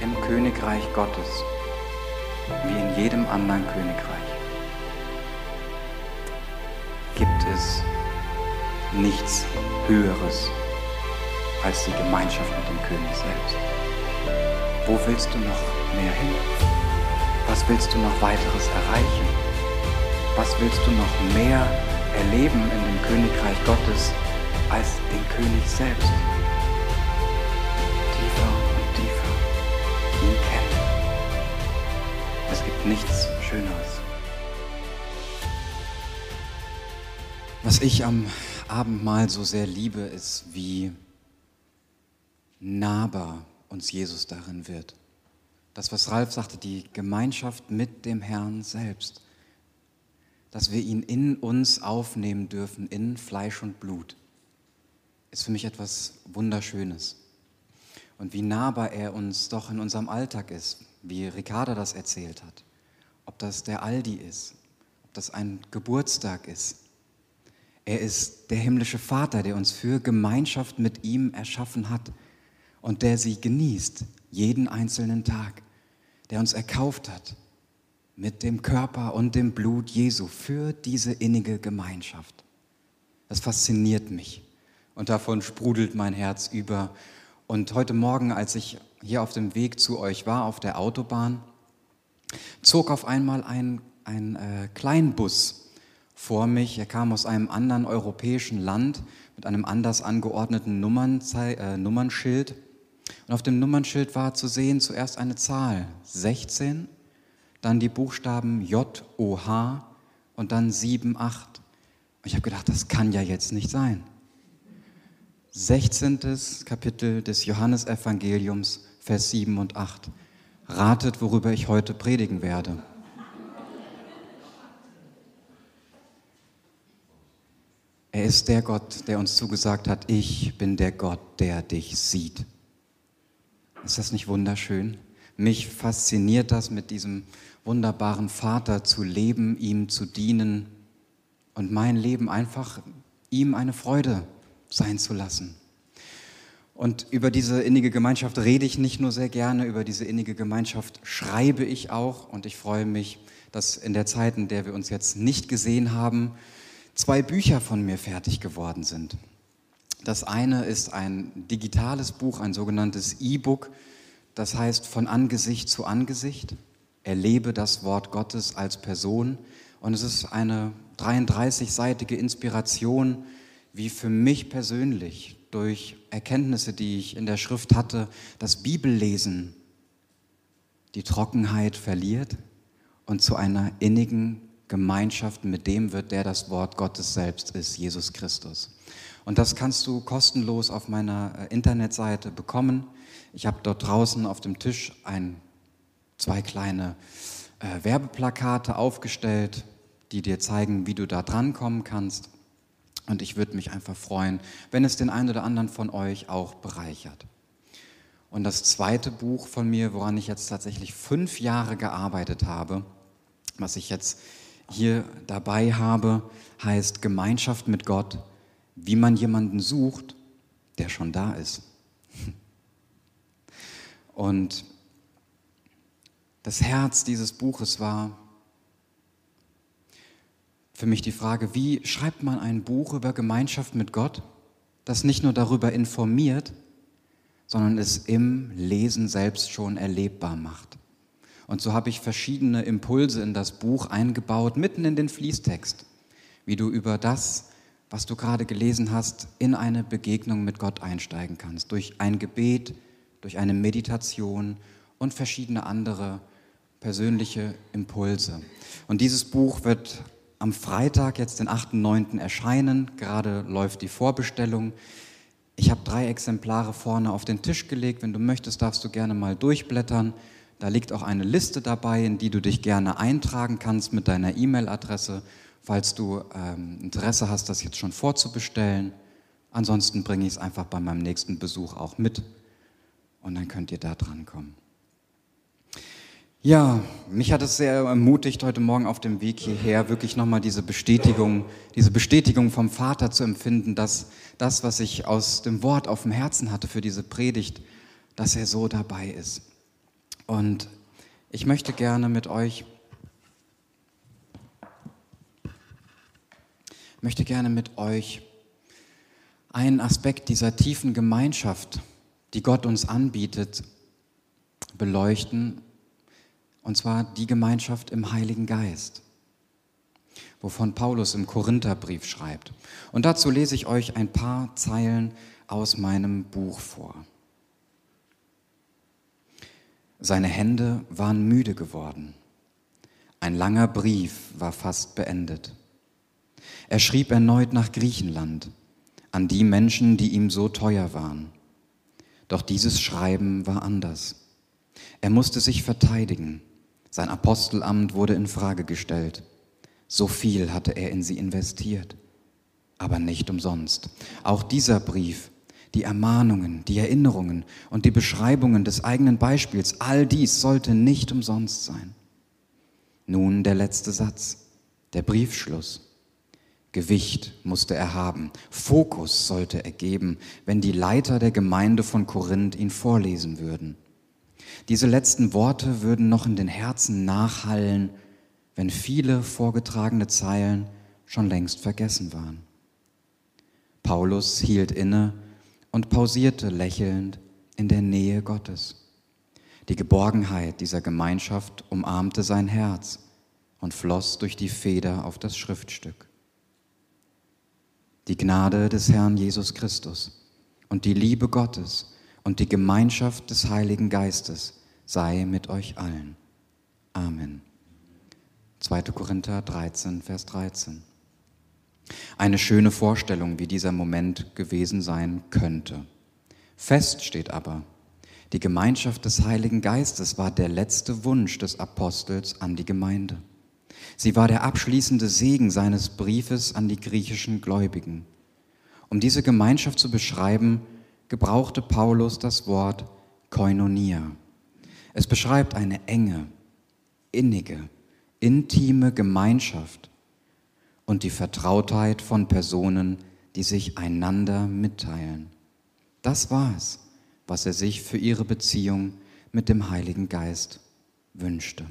im Königreich Gottes, wie in jedem anderen Königreich, gibt es nichts Höheres als die Gemeinschaft mit dem König selbst. Wo willst du noch mehr hin? Was willst du noch weiteres erreichen? Was willst du noch mehr erleben in dem Königreich Gottes als den König selbst? Nichts Schöneres. Was ich am Abendmahl so sehr liebe, ist, wie nahbar uns Jesus darin wird. Das, was Ralf sagte, die Gemeinschaft mit dem Herrn selbst. Dass wir ihn in uns aufnehmen dürfen, in Fleisch und Blut, ist für mich etwas Wunderschönes. Und wie nahbar er uns doch in unserem Alltag ist, wie Ricarda das erzählt hat. Ob das der Aldi ist, ob das ein Geburtstag ist. Er ist der himmlische Vater, der uns für Gemeinschaft mit ihm erschaffen hat und der sie genießt, jeden einzelnen Tag, der uns erkauft hat mit dem Körper und dem Blut Jesu für diese innige Gemeinschaft. Das fasziniert mich und davon sprudelt mein Herz über. Und heute Morgen, als ich hier auf dem Weg zu euch war, auf der Autobahn, zog auf einmal ein, ein äh, Kleinbus vor mich. Er kam aus einem anderen europäischen Land mit einem anders angeordneten Nummernzei äh, Nummernschild. Und auf dem Nummernschild war zu sehen zuerst eine Zahl 16, dann die Buchstaben J, O, H und dann 7, 8. Und ich habe gedacht, das kann ja jetzt nicht sein. 16. Kapitel des Johannesevangeliums, Vers 7 und 8. Ratet, worüber ich heute predigen werde. Er ist der Gott, der uns zugesagt hat, ich bin der Gott, der dich sieht. Ist das nicht wunderschön? Mich fasziniert das, mit diesem wunderbaren Vater zu leben, ihm zu dienen und mein Leben einfach ihm eine Freude sein zu lassen. Und über diese innige Gemeinschaft rede ich nicht nur sehr gerne, über diese innige Gemeinschaft schreibe ich auch und ich freue mich, dass in der Zeit, in der wir uns jetzt nicht gesehen haben, zwei Bücher von mir fertig geworden sind. Das eine ist ein digitales Buch, ein sogenanntes E-Book, das heißt von Angesicht zu Angesicht. Erlebe das Wort Gottes als Person. Und es ist eine 33-seitige Inspiration, wie für mich persönlich durch Erkenntnisse, die ich in der Schrift hatte, das Bibellesen die Trockenheit verliert und zu einer innigen Gemeinschaft mit dem wird, der das Wort Gottes selbst ist, Jesus Christus. Und das kannst du kostenlos auf meiner äh, Internetseite bekommen. Ich habe dort draußen auf dem Tisch ein, zwei kleine äh, Werbeplakate aufgestellt, die dir zeigen, wie du da drankommen kannst. Und ich würde mich einfach freuen, wenn es den einen oder anderen von euch auch bereichert. Und das zweite Buch von mir, woran ich jetzt tatsächlich fünf Jahre gearbeitet habe, was ich jetzt hier dabei habe, heißt Gemeinschaft mit Gott wie man jemanden sucht, der schon da ist. Und das Herz dieses Buches war für mich die Frage, wie schreibt man ein Buch über Gemeinschaft mit Gott, das nicht nur darüber informiert, sondern es im Lesen selbst schon erlebbar macht. Und so habe ich verschiedene Impulse in das Buch eingebaut, mitten in den Fließtext, wie du über das was du gerade gelesen hast, in eine Begegnung mit Gott einsteigen kannst. Durch ein Gebet, durch eine Meditation und verschiedene andere persönliche Impulse. Und dieses Buch wird am Freitag, jetzt den 8.9. erscheinen. Gerade läuft die Vorbestellung. Ich habe drei Exemplare vorne auf den Tisch gelegt. Wenn du möchtest, darfst du gerne mal durchblättern. Da liegt auch eine Liste dabei, in die du dich gerne eintragen kannst mit deiner E-Mail-Adresse falls du ähm, Interesse hast, das jetzt schon vorzubestellen. Ansonsten bringe ich es einfach bei meinem nächsten Besuch auch mit und dann könnt ihr da dran kommen. Ja, mich hat es sehr ermutigt, heute Morgen auf dem Weg hierher wirklich nochmal diese Bestätigung, diese Bestätigung vom Vater zu empfinden, dass das, was ich aus dem Wort auf dem Herzen hatte für diese Predigt, dass er so dabei ist. Und ich möchte gerne mit euch möchte gerne mit euch einen Aspekt dieser tiefen Gemeinschaft, die Gott uns anbietet, beleuchten, und zwar die Gemeinschaft im Heiligen Geist, wovon Paulus im Korintherbrief schreibt. Und dazu lese ich euch ein paar Zeilen aus meinem Buch vor. Seine Hände waren müde geworden. Ein langer Brief war fast beendet. Er schrieb erneut nach Griechenland, an die Menschen, die ihm so teuer waren. Doch dieses Schreiben war anders. Er musste sich verteidigen. Sein Apostelamt wurde in Frage gestellt. So viel hatte er in sie investiert, aber nicht umsonst. Auch dieser Brief, die Ermahnungen, die Erinnerungen und die Beschreibungen des eigenen Beispiels, all dies sollte nicht umsonst sein. Nun der letzte Satz, der Briefschluss. Gewicht musste er haben, Fokus sollte er geben, wenn die Leiter der Gemeinde von Korinth ihn vorlesen würden. Diese letzten Worte würden noch in den Herzen nachhallen, wenn viele vorgetragene Zeilen schon längst vergessen waren. Paulus hielt inne und pausierte lächelnd in der Nähe Gottes. Die Geborgenheit dieser Gemeinschaft umarmte sein Herz und floss durch die Feder auf das Schriftstück. Die Gnade des Herrn Jesus Christus und die Liebe Gottes und die Gemeinschaft des Heiligen Geistes sei mit euch allen. Amen. 2. Korinther 13, Vers 13. Eine schöne Vorstellung, wie dieser Moment gewesen sein könnte. Fest steht aber, die Gemeinschaft des Heiligen Geistes war der letzte Wunsch des Apostels an die Gemeinde. Sie war der abschließende Segen seines Briefes an die griechischen Gläubigen. Um diese Gemeinschaft zu beschreiben, gebrauchte Paulus das Wort Koinonia. Es beschreibt eine enge, innige, intime Gemeinschaft und die Vertrautheit von Personen, die sich einander mitteilen. Das war es, was er sich für ihre Beziehung mit dem Heiligen Geist wünschte.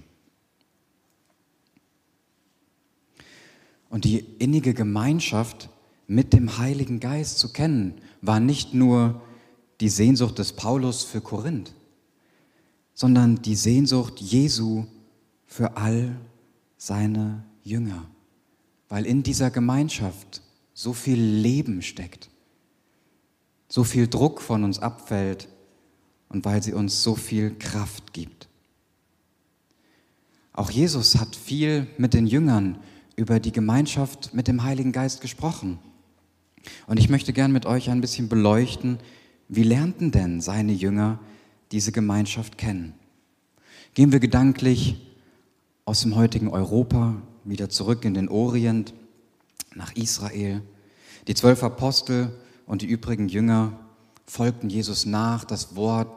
Und die innige Gemeinschaft mit dem Heiligen Geist zu kennen, war nicht nur die Sehnsucht des Paulus für Korinth, sondern die Sehnsucht Jesu für all seine Jünger, weil in dieser Gemeinschaft so viel Leben steckt, so viel Druck von uns abfällt und weil sie uns so viel Kraft gibt. Auch Jesus hat viel mit den Jüngern über die Gemeinschaft mit dem Heiligen Geist gesprochen. Und ich möchte gern mit euch ein bisschen beleuchten, wie lernten denn seine Jünger diese Gemeinschaft kennen? Gehen wir gedanklich aus dem heutigen Europa wieder zurück in den Orient, nach Israel. Die zwölf Apostel und die übrigen Jünger folgten Jesus nach. Das Wort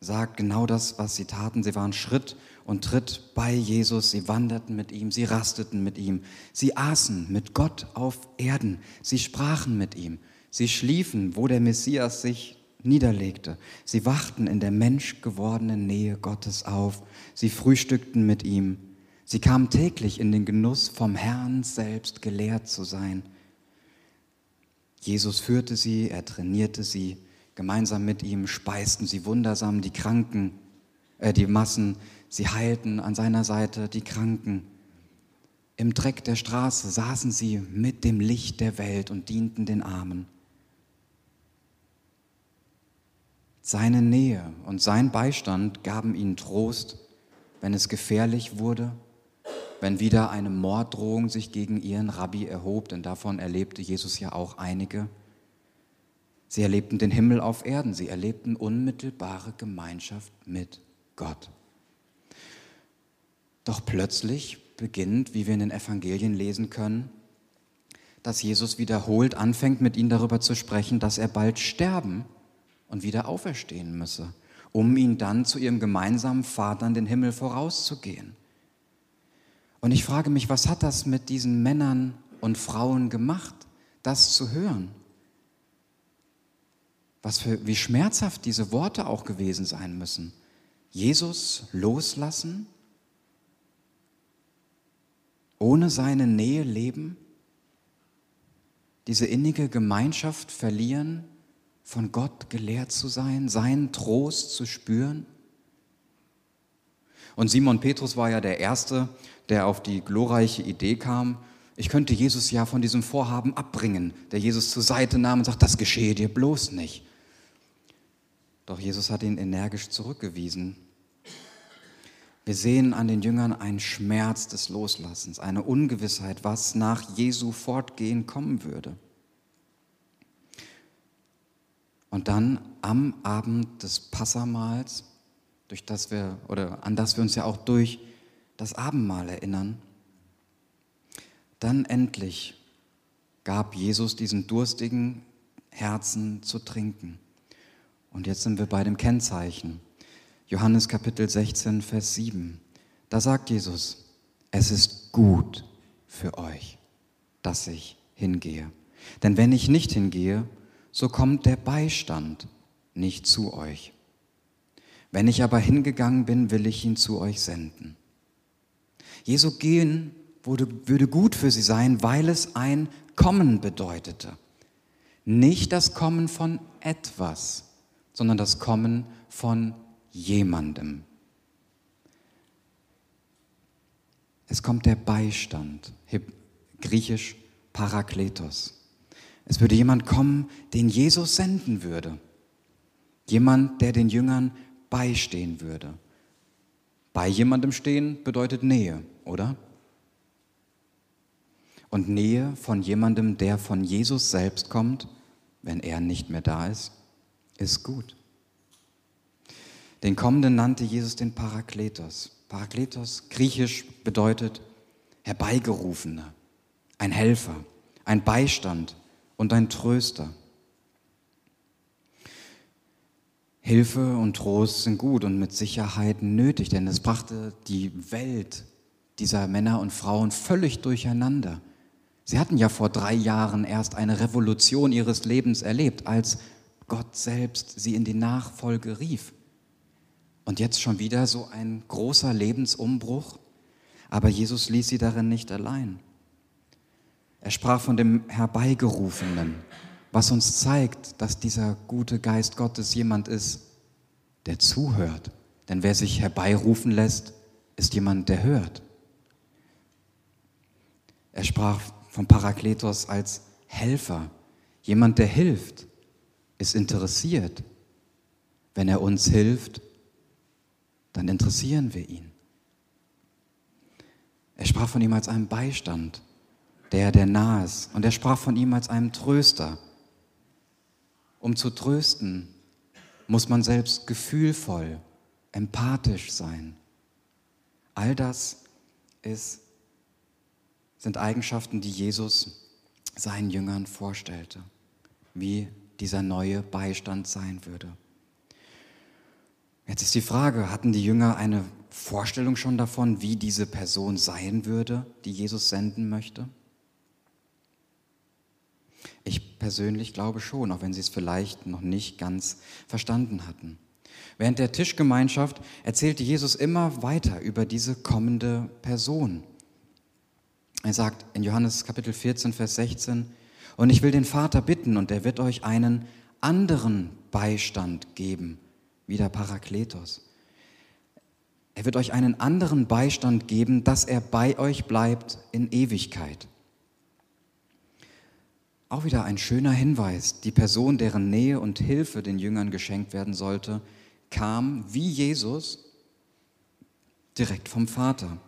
sagt genau das, was sie taten. Sie waren Schritt und Tritt bei Jesus. Sie wanderten mit ihm, sie rasteten mit ihm, sie aßen mit Gott auf Erden, sie sprachen mit ihm, sie schliefen, wo der Messias sich niederlegte. Sie wachten in der menschgewordenen Nähe Gottes auf, sie frühstückten mit ihm, sie kamen täglich in den Genuss, vom Herrn selbst gelehrt zu sein. Jesus führte sie, er trainierte sie, gemeinsam mit ihm speisten sie wundersam die Kranken, äh, die Massen, Sie heilten an seiner Seite die Kranken. Im Dreck der Straße saßen sie mit dem Licht der Welt und dienten den Armen. Seine Nähe und sein Beistand gaben ihnen Trost, wenn es gefährlich wurde, wenn wieder eine Morddrohung sich gegen ihren Rabbi erhob, denn davon erlebte Jesus ja auch einige. Sie erlebten den Himmel auf Erden, sie erlebten unmittelbare Gemeinschaft mit Gott. Doch plötzlich beginnt, wie wir in den Evangelien lesen können, dass Jesus wiederholt anfängt, mit ihnen darüber zu sprechen, dass er bald sterben und wieder auferstehen müsse, um ihn dann zu ihrem gemeinsamen Vater in den Himmel vorauszugehen. Und ich frage mich, was hat das mit diesen Männern und Frauen gemacht, das zu hören? Was für, wie schmerzhaft diese Worte auch gewesen sein müssen. Jesus loslassen? Ohne seine Nähe leben? Diese innige Gemeinschaft verlieren, von Gott gelehrt zu sein, seinen Trost zu spüren? Und Simon Petrus war ja der Erste, der auf die glorreiche Idee kam, ich könnte Jesus ja von diesem Vorhaben abbringen, der Jesus zur Seite nahm und sagt, das geschehe dir bloß nicht. Doch Jesus hat ihn energisch zurückgewiesen. Wir sehen an den Jüngern einen Schmerz des Loslassens, eine Ungewissheit, was nach Jesu Fortgehen kommen würde. Und dann am Abend des Passamals, durch das wir oder an das wir uns ja auch durch das Abendmahl erinnern, dann endlich gab Jesus diesen durstigen Herzen zu trinken. Und jetzt sind wir bei dem Kennzeichen. Johannes Kapitel 16, Vers 7. Da sagt Jesus, es ist gut für euch, dass ich hingehe. Denn wenn ich nicht hingehe, so kommt der Beistand nicht zu euch. Wenn ich aber hingegangen bin, will ich ihn zu euch senden. Jesu gehen würde, gut für sie sein, weil es ein Kommen bedeutete. Nicht das Kommen von etwas, sondern das Kommen von jemandem. Es kommt der Beistand, griechisch Parakletos. Es würde jemand kommen, den Jesus senden würde. Jemand, der den Jüngern beistehen würde. Bei jemandem stehen bedeutet Nähe, oder? und Nähe von jemandem, der von Jesus selbst kommt, wenn er nicht mehr da ist, ist gut. Den Kommenden nannte Jesus den Parakletos. Parakletos, griechisch bedeutet Herbeigerufener, ein Helfer, ein Beistand und ein Tröster. Hilfe und Trost sind gut und mit Sicherheit nötig, denn es brachte die Welt dieser Männer und Frauen völlig durcheinander. Sie hatten ja vor drei Jahren erst eine Revolution ihres Lebens erlebt, als Gott selbst sie in die Nachfolge rief. Und jetzt schon wieder so ein großer Lebensumbruch, aber Jesus ließ sie darin nicht allein. Er sprach von dem Herbeigerufenen, was uns zeigt, dass dieser gute Geist Gottes jemand ist, der zuhört. Denn wer sich herbeirufen lässt, ist jemand, der hört. Er sprach vom Parakletos als Helfer, jemand, der hilft, ist interessiert. Wenn er uns hilft, dann interessieren wir ihn. Er sprach von ihm als einem Beistand, der, der nah ist. Und er sprach von ihm als einem Tröster. Um zu trösten, muss man selbst gefühlvoll, empathisch sein. All das ist sind Eigenschaften, die Jesus seinen Jüngern vorstellte, wie dieser neue Beistand sein würde. Jetzt ist die Frage, hatten die Jünger eine Vorstellung schon davon, wie diese Person sein würde, die Jesus senden möchte? Ich persönlich glaube schon, auch wenn sie es vielleicht noch nicht ganz verstanden hatten. Während der Tischgemeinschaft erzählte Jesus immer weiter über diese kommende Person. Er sagt in Johannes Kapitel 14, Vers 16, und ich will den Vater bitten, und er wird euch einen anderen Beistand geben, wie der Parakletos. Er wird euch einen anderen Beistand geben, dass er bei euch bleibt in Ewigkeit. Auch wieder ein schöner Hinweis. Die Person, deren Nähe und Hilfe den Jüngern geschenkt werden sollte, kam wie Jesus direkt vom Vater.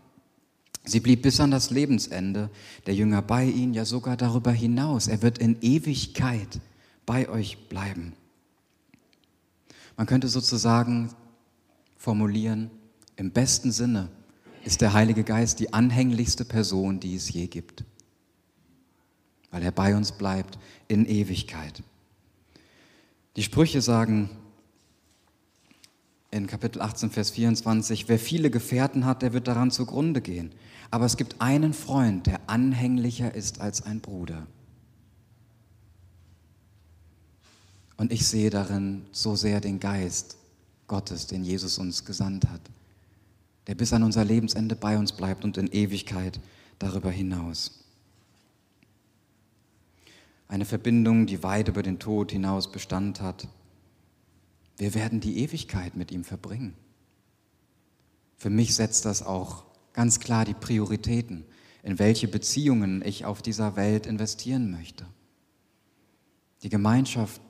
Sie blieb bis an das Lebensende der Jünger bei ihnen, ja sogar darüber hinaus. Er wird in Ewigkeit bei euch bleiben. Man könnte sozusagen formulieren, im besten Sinne ist der Heilige Geist die anhänglichste Person, die es je gibt, weil er bei uns bleibt in Ewigkeit. Die Sprüche sagen, in Kapitel 18, Vers 24, wer viele Gefährten hat, der wird daran zugrunde gehen. Aber es gibt einen Freund, der anhänglicher ist als ein Bruder. Und ich sehe darin so sehr den Geist Gottes, den Jesus uns gesandt hat, der bis an unser Lebensende bei uns bleibt und in Ewigkeit darüber hinaus. Eine Verbindung, die weit über den Tod hinaus Bestand hat. Wir werden die Ewigkeit mit ihm verbringen. Für mich setzt das auch ganz klar die Prioritäten, in welche Beziehungen ich auf dieser Welt investieren möchte. Die Gemeinschaft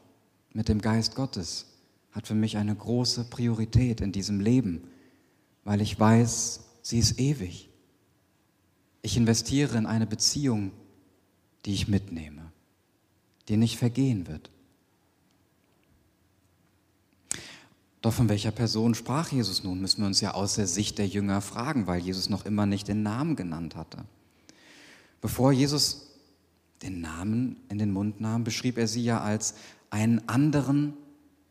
mit dem Geist Gottes hat für mich eine große Priorität in diesem Leben, weil ich weiß, sie ist ewig. Ich investiere in eine Beziehung, die ich mitnehme, die nicht vergehen wird. Doch von welcher Person sprach Jesus nun, müssen wir uns ja aus der Sicht der Jünger fragen, weil Jesus noch immer nicht den Namen genannt hatte. Bevor Jesus den Namen in den Mund nahm, beschrieb er sie ja als einen anderen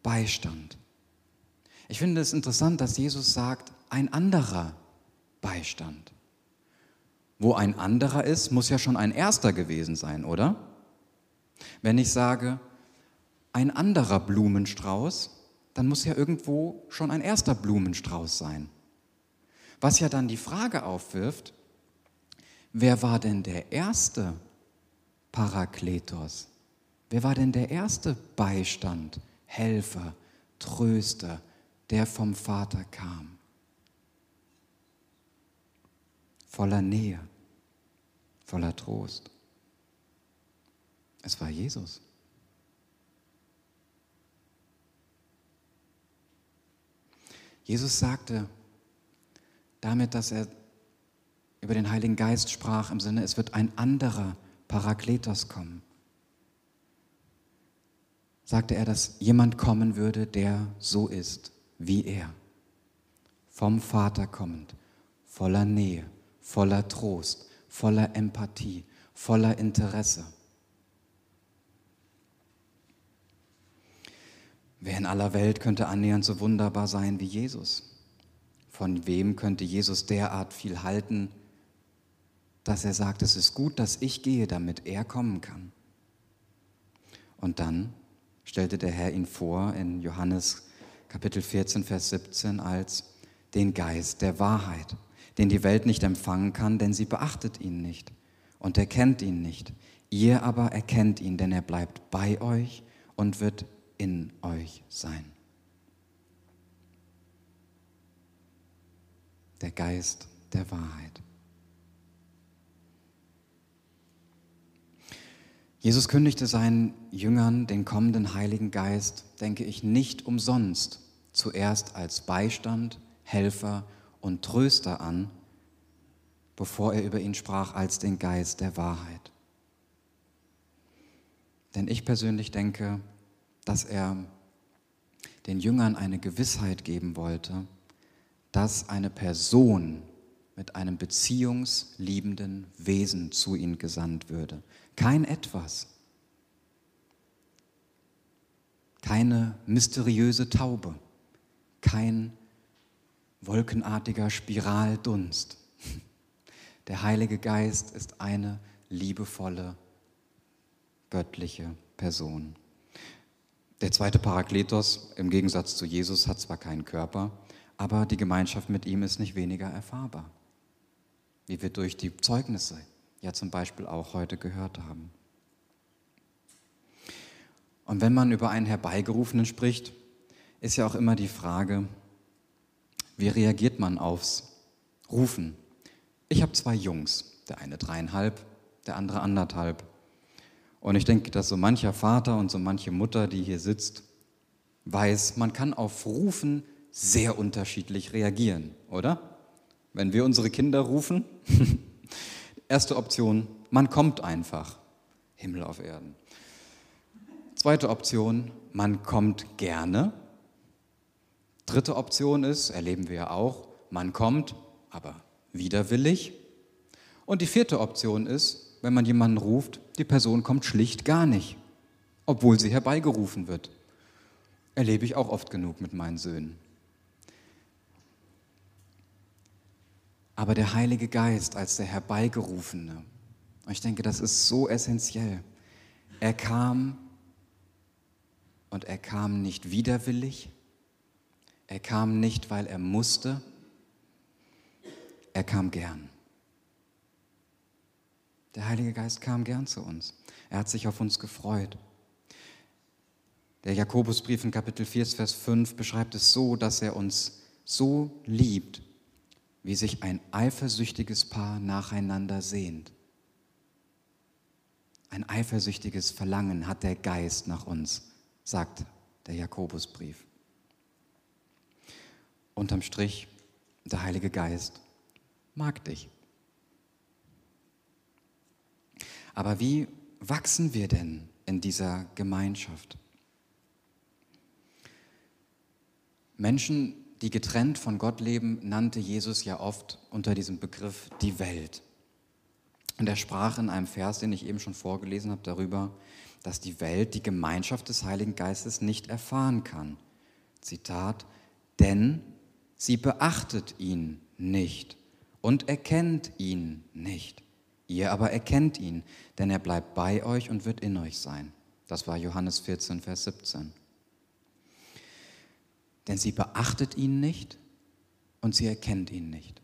Beistand. Ich finde es interessant, dass Jesus sagt, ein anderer Beistand. Wo ein anderer ist, muss ja schon ein erster gewesen sein, oder? Wenn ich sage, ein anderer Blumenstrauß, dann muss ja irgendwo schon ein erster Blumenstrauß sein. Was ja dann die Frage aufwirft, wer war denn der erste Parakletos? Wer war denn der erste Beistand, Helfer, Tröster, der vom Vater kam? Voller Nähe, voller Trost. Es war Jesus. Jesus sagte damit, dass er über den Heiligen Geist sprach, im Sinne, es wird ein anderer Parakletos kommen. Sagte er, dass jemand kommen würde, der so ist wie er. Vom Vater kommend, voller Nähe, voller Trost, voller Empathie, voller Interesse. Wer in aller Welt könnte annähernd so wunderbar sein wie Jesus? Von wem könnte Jesus derart viel halten, dass er sagt, es ist gut, dass ich gehe, damit er kommen kann? Und dann stellte der Herr ihn vor in Johannes Kapitel 14, Vers 17 als den Geist der Wahrheit, den die Welt nicht empfangen kann, denn sie beachtet ihn nicht und erkennt ihn nicht. Ihr aber erkennt ihn, denn er bleibt bei euch und wird in euch sein. Der Geist der Wahrheit. Jesus kündigte seinen Jüngern den kommenden Heiligen Geist, denke ich, nicht umsonst zuerst als Beistand, Helfer und Tröster an, bevor er über ihn sprach als den Geist der Wahrheit. Denn ich persönlich denke, dass er den Jüngern eine Gewissheit geben wollte, dass eine Person mit einem beziehungsliebenden Wesen zu ihnen gesandt würde. Kein etwas. Keine mysteriöse Taube. Kein wolkenartiger Spiraldunst. Der Heilige Geist ist eine liebevolle, göttliche Person. Der zweite Parakletos, im Gegensatz zu Jesus, hat zwar keinen Körper, aber die Gemeinschaft mit ihm ist nicht weniger erfahrbar, wie wir durch die Zeugnisse ja zum Beispiel auch heute gehört haben. Und wenn man über einen Herbeigerufenen spricht, ist ja auch immer die Frage, wie reagiert man aufs Rufen? Ich habe zwei Jungs, der eine dreieinhalb, der andere anderthalb. Und ich denke, dass so mancher Vater und so manche Mutter, die hier sitzt, weiß, man kann auf Rufen sehr unterschiedlich reagieren, oder? Wenn wir unsere Kinder rufen, erste Option, man kommt einfach. Himmel auf Erden. Zweite Option, man kommt gerne. Dritte Option ist, erleben wir ja auch, man kommt, aber widerwillig. Und die vierte Option ist, wenn man jemanden ruft, die Person kommt schlicht gar nicht, obwohl sie herbeigerufen wird. Erlebe ich auch oft genug mit meinen Söhnen. Aber der Heilige Geist als der Herbeigerufene, ich denke, das ist so essentiell. Er kam und er kam nicht widerwillig, Er kam nicht, weil er musste, er kam gern. Der Heilige Geist kam gern zu uns. Er hat sich auf uns gefreut. Der Jakobusbrief in Kapitel 4, Vers 5 beschreibt es so, dass er uns so liebt, wie sich ein eifersüchtiges Paar nacheinander sehnt. Ein eifersüchtiges Verlangen hat der Geist nach uns, sagt der Jakobusbrief. Unterm Strich, der Heilige Geist mag dich. Aber wie wachsen wir denn in dieser Gemeinschaft? Menschen, die getrennt von Gott leben, nannte Jesus ja oft unter diesem Begriff die Welt. Und er sprach in einem Vers, den ich eben schon vorgelesen habe, darüber, dass die Welt die Gemeinschaft des Heiligen Geistes nicht erfahren kann. Zitat, denn sie beachtet ihn nicht und erkennt ihn nicht. Ihr aber erkennt ihn, denn er bleibt bei euch und wird in euch sein. Das war Johannes 14, Vers 17 denn sie beachtet ihn nicht und sie erkennt ihn nicht.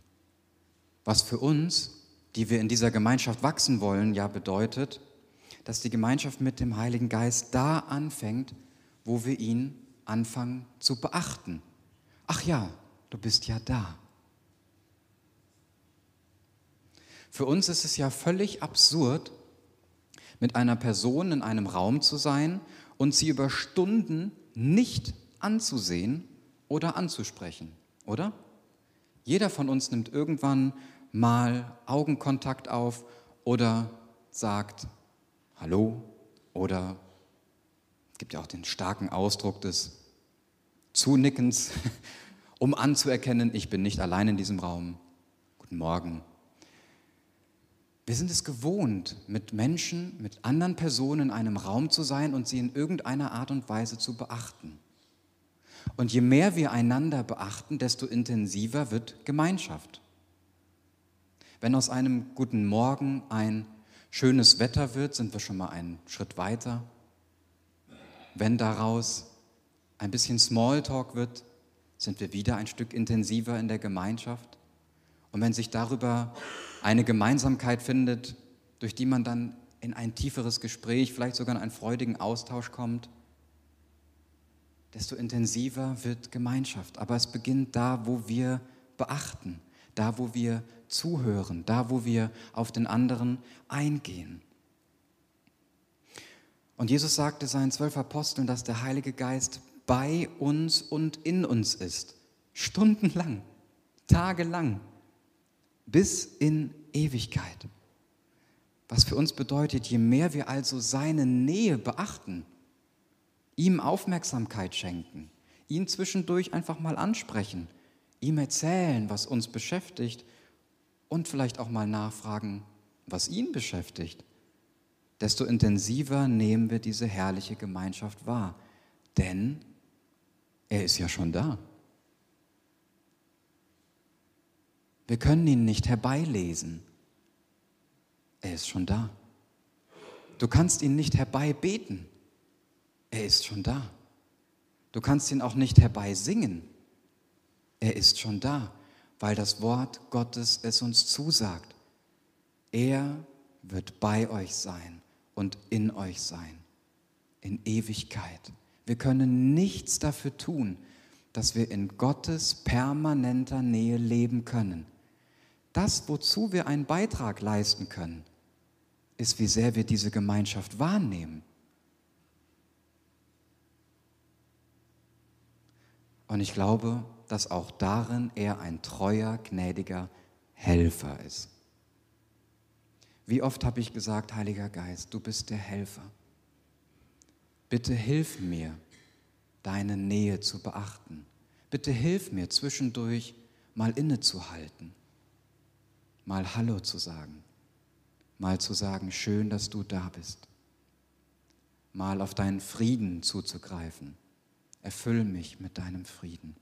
Was für uns, die wir in dieser Gemeinschaft wachsen wollen, ja bedeutet, dass die Gemeinschaft mit dem Heiligen Geist da anfängt, wo wir ihn anfangen zu beachten. Ach ja, du bist ja da. Für uns ist es ja völlig absurd, mit einer Person in einem Raum zu sein und sie über Stunden nicht anzusehen oder anzusprechen, oder? Jeder von uns nimmt irgendwann mal Augenkontakt auf oder sagt Hallo oder gibt ja auch den starken Ausdruck des Zunickens, um anzuerkennen, ich bin nicht allein in diesem Raum. Guten Morgen. Wir sind es gewohnt, mit Menschen, mit anderen Personen in einem Raum zu sein und sie in irgendeiner Art und Weise zu beachten. Und je mehr wir einander beachten, desto intensiver wird Gemeinschaft. Wenn aus einem guten Morgen ein schönes Wetter wird, sind wir schon mal einen Schritt weiter. Wenn daraus ein bisschen Smalltalk wird, sind wir wieder ein Stück intensiver in der Gemeinschaft. Und wenn sich darüber eine Gemeinsamkeit findet, durch die man dann in ein tieferes Gespräch, vielleicht sogar in einen freudigen Austausch kommt, desto intensiver wird Gemeinschaft. Aber es beginnt da, wo wir beachten, da, wo wir zuhören, da, wo wir auf den anderen eingehen. Und Jesus sagte seinen zwölf Aposteln, dass der Heilige Geist bei uns und in uns ist. Stundenlang, tagelang, bis in Ewigkeit. Was für uns bedeutet, je mehr wir also seine Nähe beachten, ihm Aufmerksamkeit schenken, ihn zwischendurch einfach mal ansprechen, ihm erzählen, was uns beschäftigt und vielleicht auch mal nachfragen, was ihn beschäftigt, desto intensiver nehmen wir diese herrliche Gemeinschaft wahr. Denn er ist ja schon da. Wir können ihn nicht herbeilesen. Er ist schon da. Du kannst ihn nicht herbeibeten. Er ist schon da. Du kannst ihn auch nicht herbeisingen. Er ist schon da, weil das Wort Gottes es uns zusagt. Er wird bei euch sein und in euch sein, in Ewigkeit. Wir können nichts dafür tun, dass wir in Gottes permanenter Nähe leben können. Das, wozu wir einen Beitrag leisten können, ist, wie sehr wir diese Gemeinschaft wahrnehmen. Und ich glaube, dass auch darin er ein treuer, gnädiger Helfer ist. Wie oft habe ich gesagt, Heiliger Geist, du bist der Helfer. Bitte hilf mir, deine Nähe zu beachten. Bitte hilf mir zwischendurch mal innezuhalten, mal Hallo zu sagen, mal zu sagen, schön, dass du da bist, mal auf deinen Frieden zuzugreifen Erfüll mich mit deinem Frieden.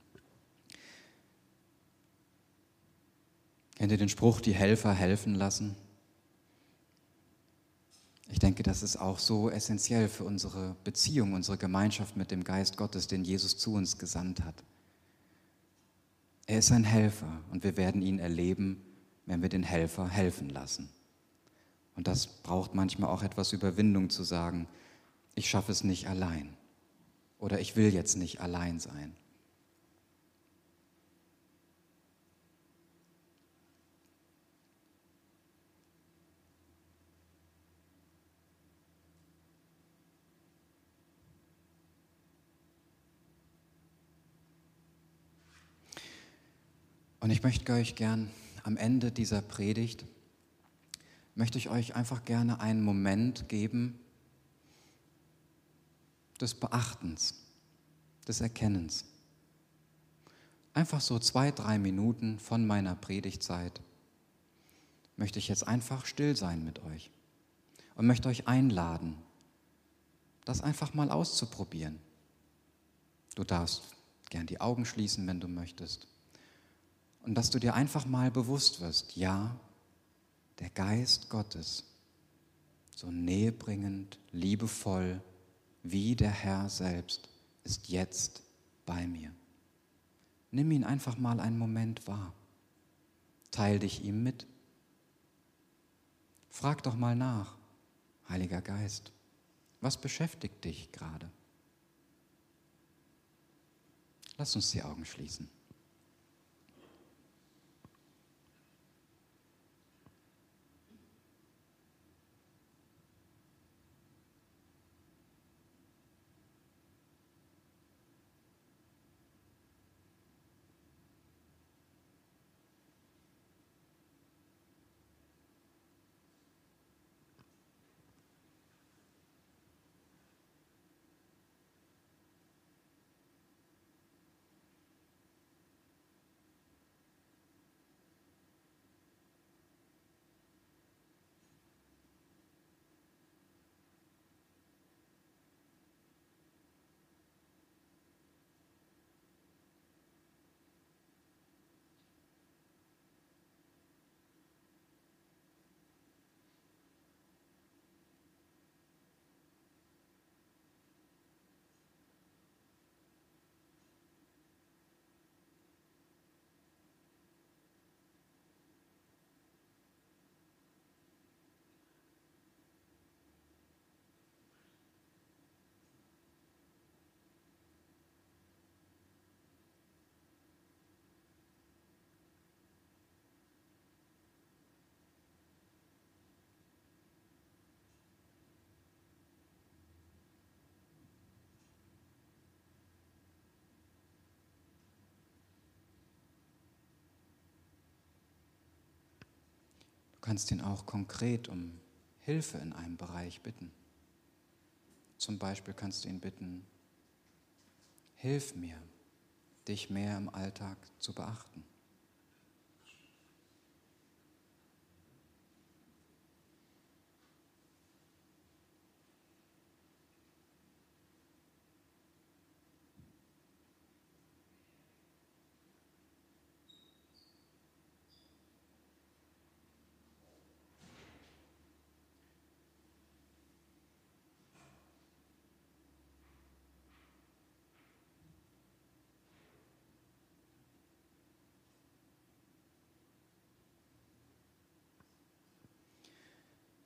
Kennt ihr den Spruch, die Helfer helfen lassen? Ich denke, das ist auch so essentiell für unsere Beziehung, unsere Gemeinschaft mit dem Geist Gottes, den Jesus zu uns gesandt hat. Er ist ein Helfer und wir werden ihn erleben, wenn wir den Helfer helfen lassen. Und das braucht manchmal auch etwas Überwindung zu sagen, ich schaffe es nicht allein oder ich will jetzt nicht allein sein. Und ich möchte euch gern am Ende dieser Predigt, möchte ich euch einfach gerne einen Moment geben des Beachtens, des Erkennens. Einfach so zwei, drei Minuten von meiner Predigtzeit möchte ich jetzt einfach still sein mit euch und möchte euch einladen, das einfach mal auszuprobieren. Du darfst gern die Augen schließen, wenn du möchtest. Und dass du dir einfach mal bewusst wirst, ja, der Geist Gottes, so nähebringend, liebevoll wie der Herr selbst, ist jetzt bei mir. Nimm ihn einfach mal einen Moment wahr. Teil dich ihm mit. Frag doch mal nach, Heiliger Geist, was beschäftigt dich gerade? Lass uns die Augen schließen. Kannst ihn auch konkret um Hilfe in einem Bereich bitten. Zum Beispiel kannst du ihn bitten, hilf mir, dich mehr im Alltag zu beachten.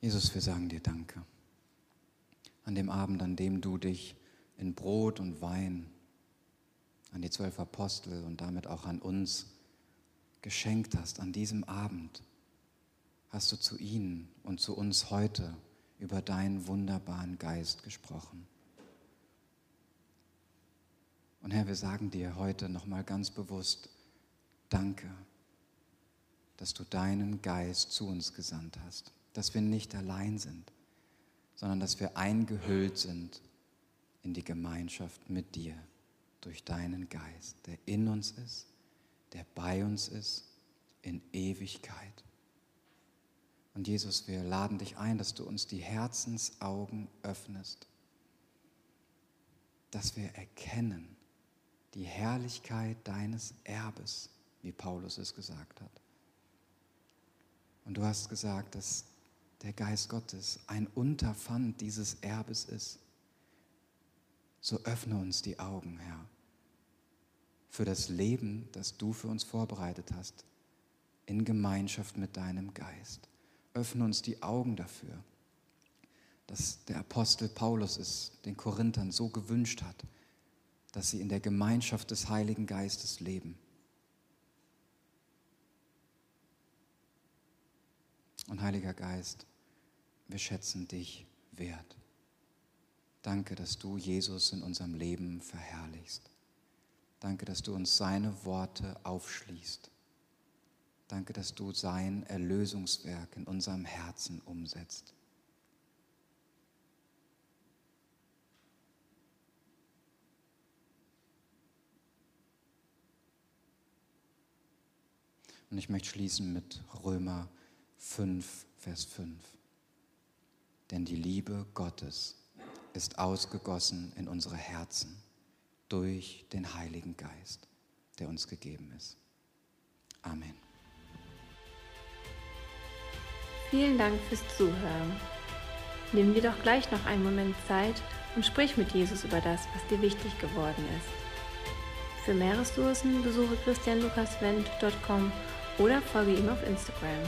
Jesus, wir sagen dir Danke. An dem Abend, an dem du dich in Brot und Wein an die zwölf Apostel und damit auch an uns geschenkt hast, an diesem Abend hast du zu ihnen und zu uns heute über deinen wunderbaren Geist gesprochen. Und Herr, wir sagen dir heute nochmal ganz bewusst, danke, dass du deinen Geist zu uns gesandt hast dass wir nicht allein sind, sondern dass wir eingehüllt sind in die Gemeinschaft mit dir durch deinen Geist, der in uns ist, der bei uns ist in Ewigkeit. Und Jesus, wir laden dich ein, dass du uns die Herzensaugen öffnest, dass wir erkennen die Herrlichkeit deines Erbes, wie Paulus es gesagt hat. Und du hast gesagt, dass der Geist Gottes ein Unterpfand dieses Erbes ist, so öffne uns die Augen, Herr, für das Leben, das du für uns vorbereitet hast, in Gemeinschaft mit deinem Geist. Öffne uns die Augen dafür, dass der Apostel Paulus es den Korinthern so gewünscht hat, dass sie in der Gemeinschaft des Heiligen Geistes leben. Und Heiliger Geist, wir schätzen dich wert. Danke, dass du Jesus in unserem Leben verherrlichst. Danke, dass du uns seine Worte aufschließt. Danke, dass du sein Erlösungswerk in unserem Herzen umsetzt. Und ich möchte schließen mit Römer 5, Vers 5. Denn die Liebe Gottes ist ausgegossen in unsere Herzen durch den Heiligen Geist, der uns gegeben ist. Amen. Vielen Dank fürs Zuhören. Nimm dir doch gleich noch einen Moment Zeit und sprich mit Jesus über das, was dir wichtig geworden ist. Für mehr Ressourcen besuche christianlukaswendt.com oder folge ihm auf Instagram.